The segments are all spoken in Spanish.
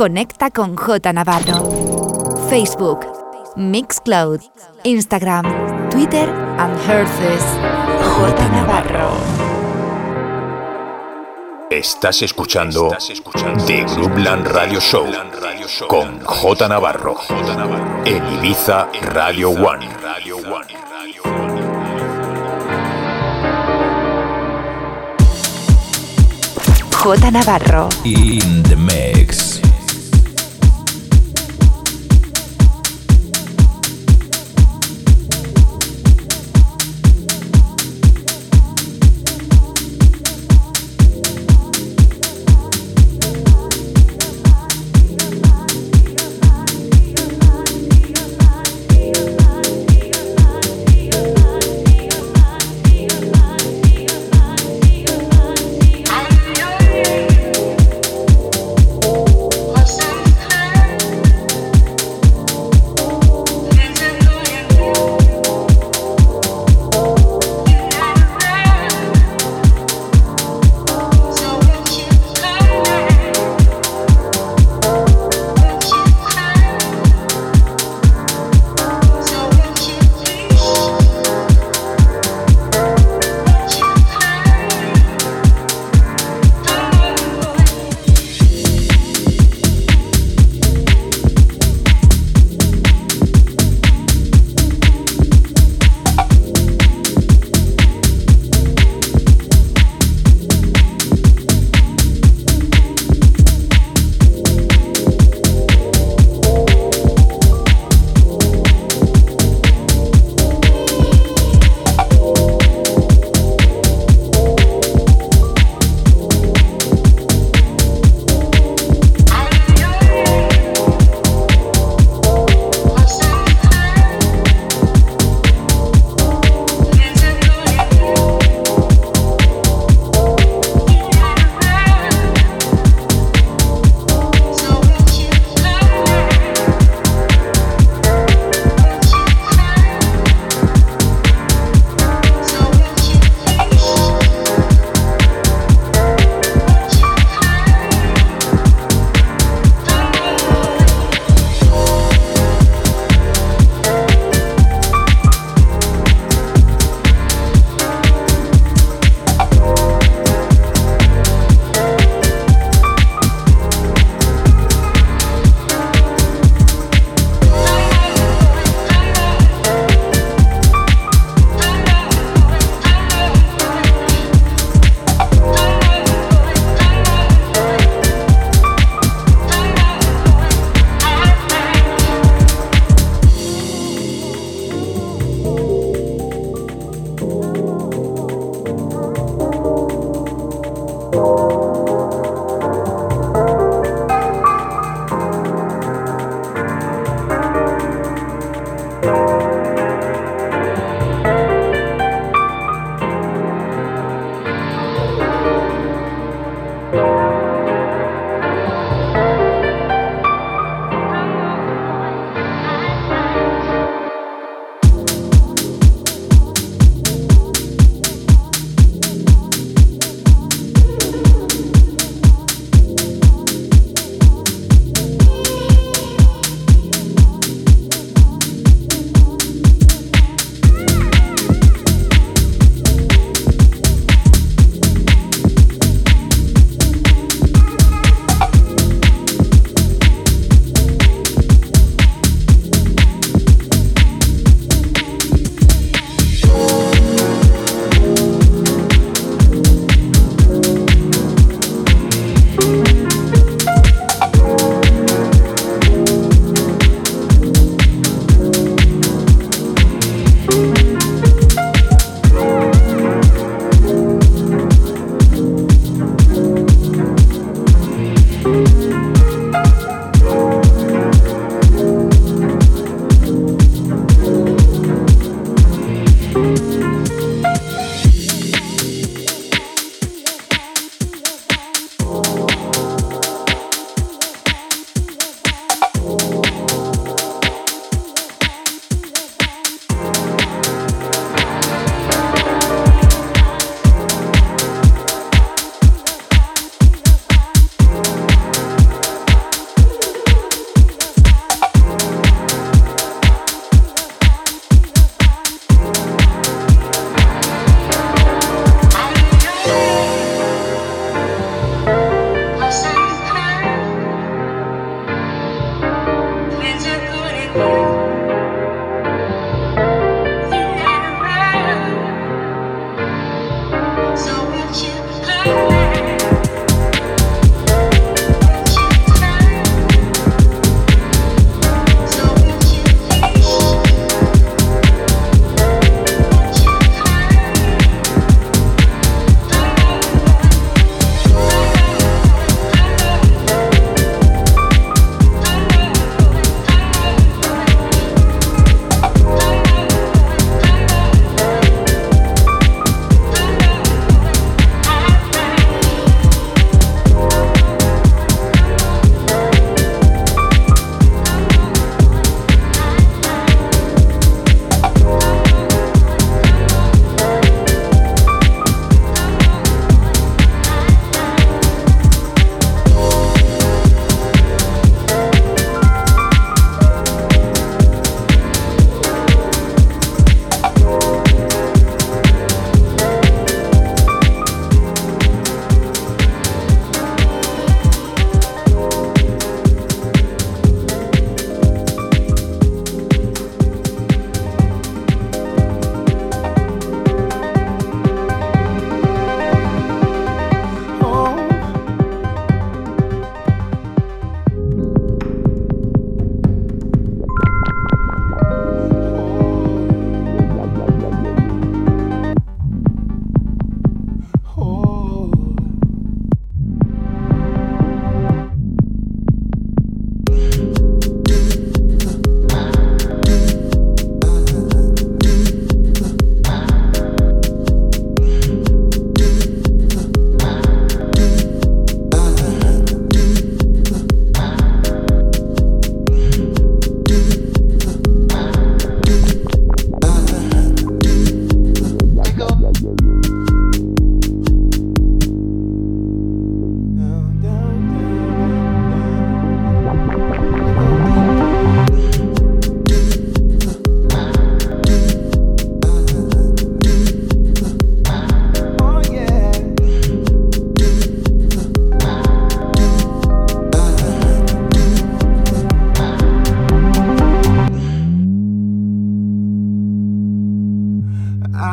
Conecta con J Navarro. Facebook, Mixcloud, Instagram, Twitter and Herces. J Navarro. Estás escuchando The Groupland Radio Show con J Navarro en Ibiza Radio One. J Navarro. In the mix.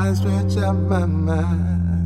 I stretch out my mind.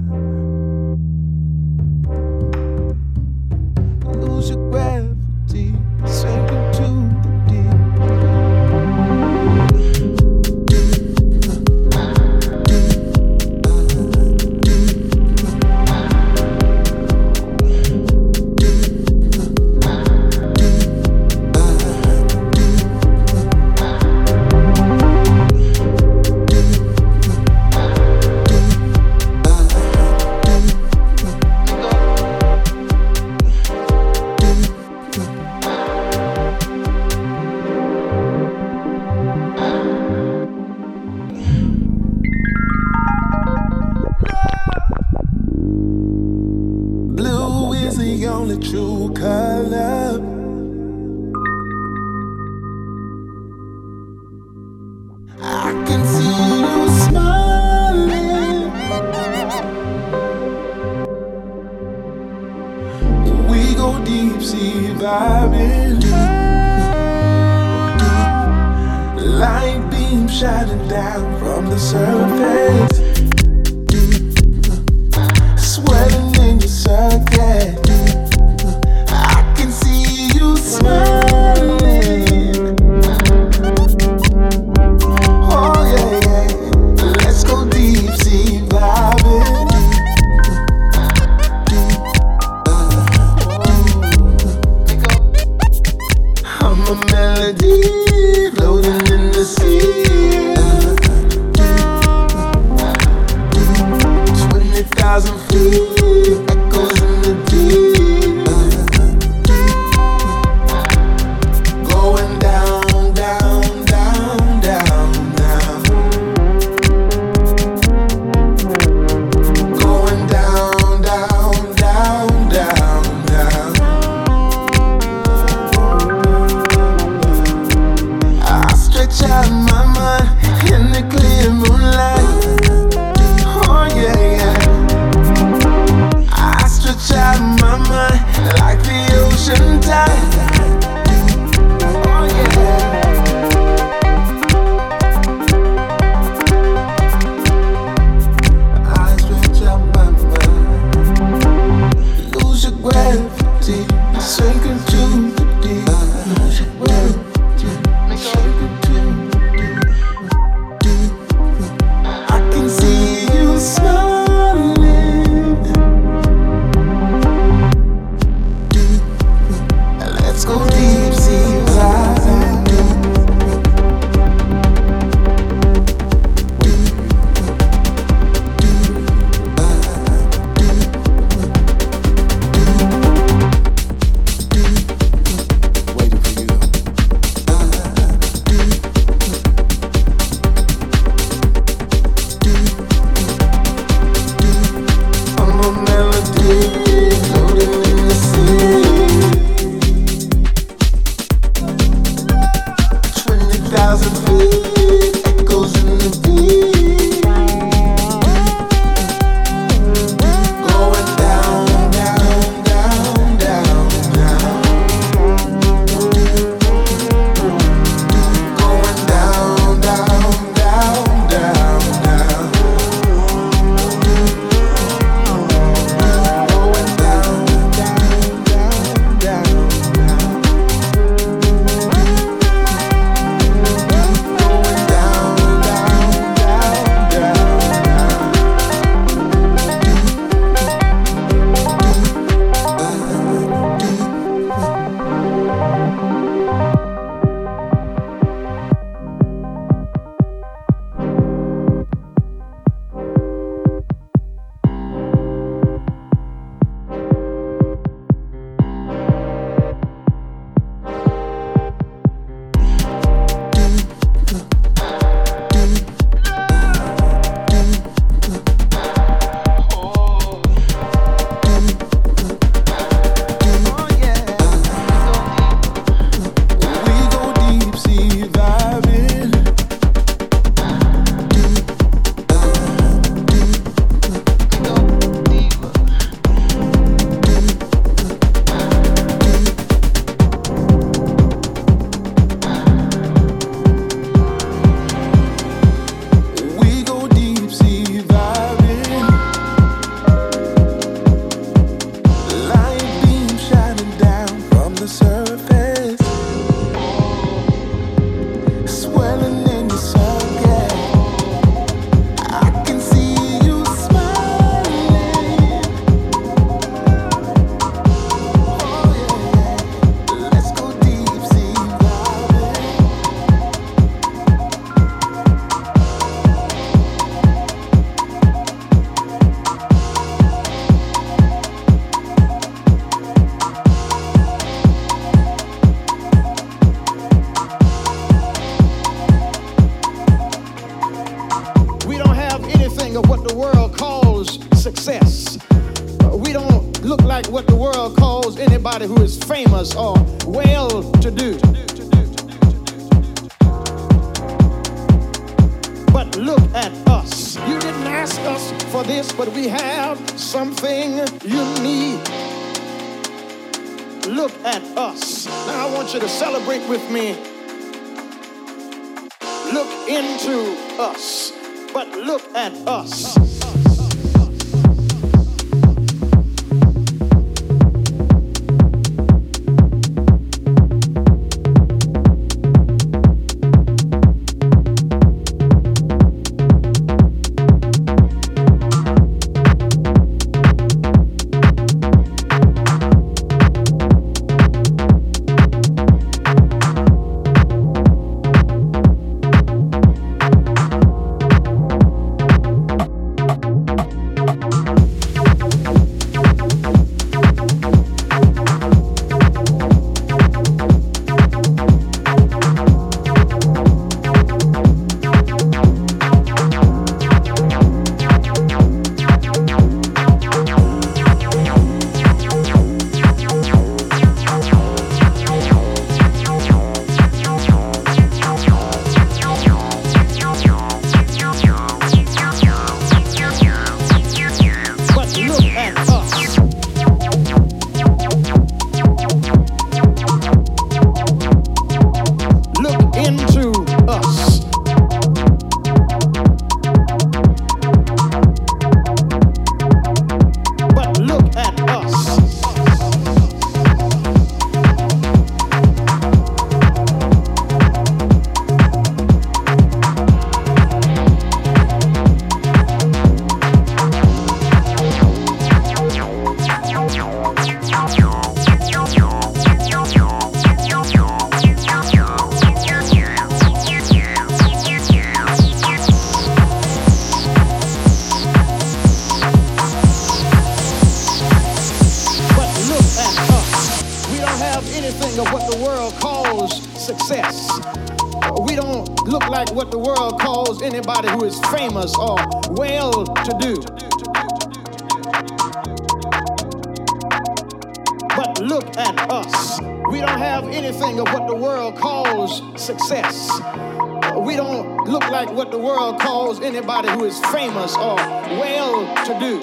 the world calls anybody who is famous or well to do.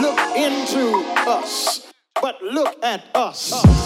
Look into us, but look at us. us.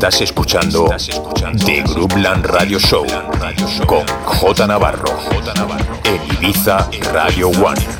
Estás escuchando, The Groupland Radio Show con J Navarro en Ibiza Radio One.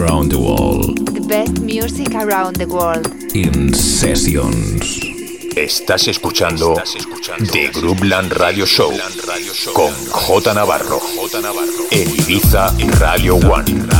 Around the world. The best music around the world. In sessions. Estás escuchando The Groupland Radio Show con J Navarro en Ibiza Radio One.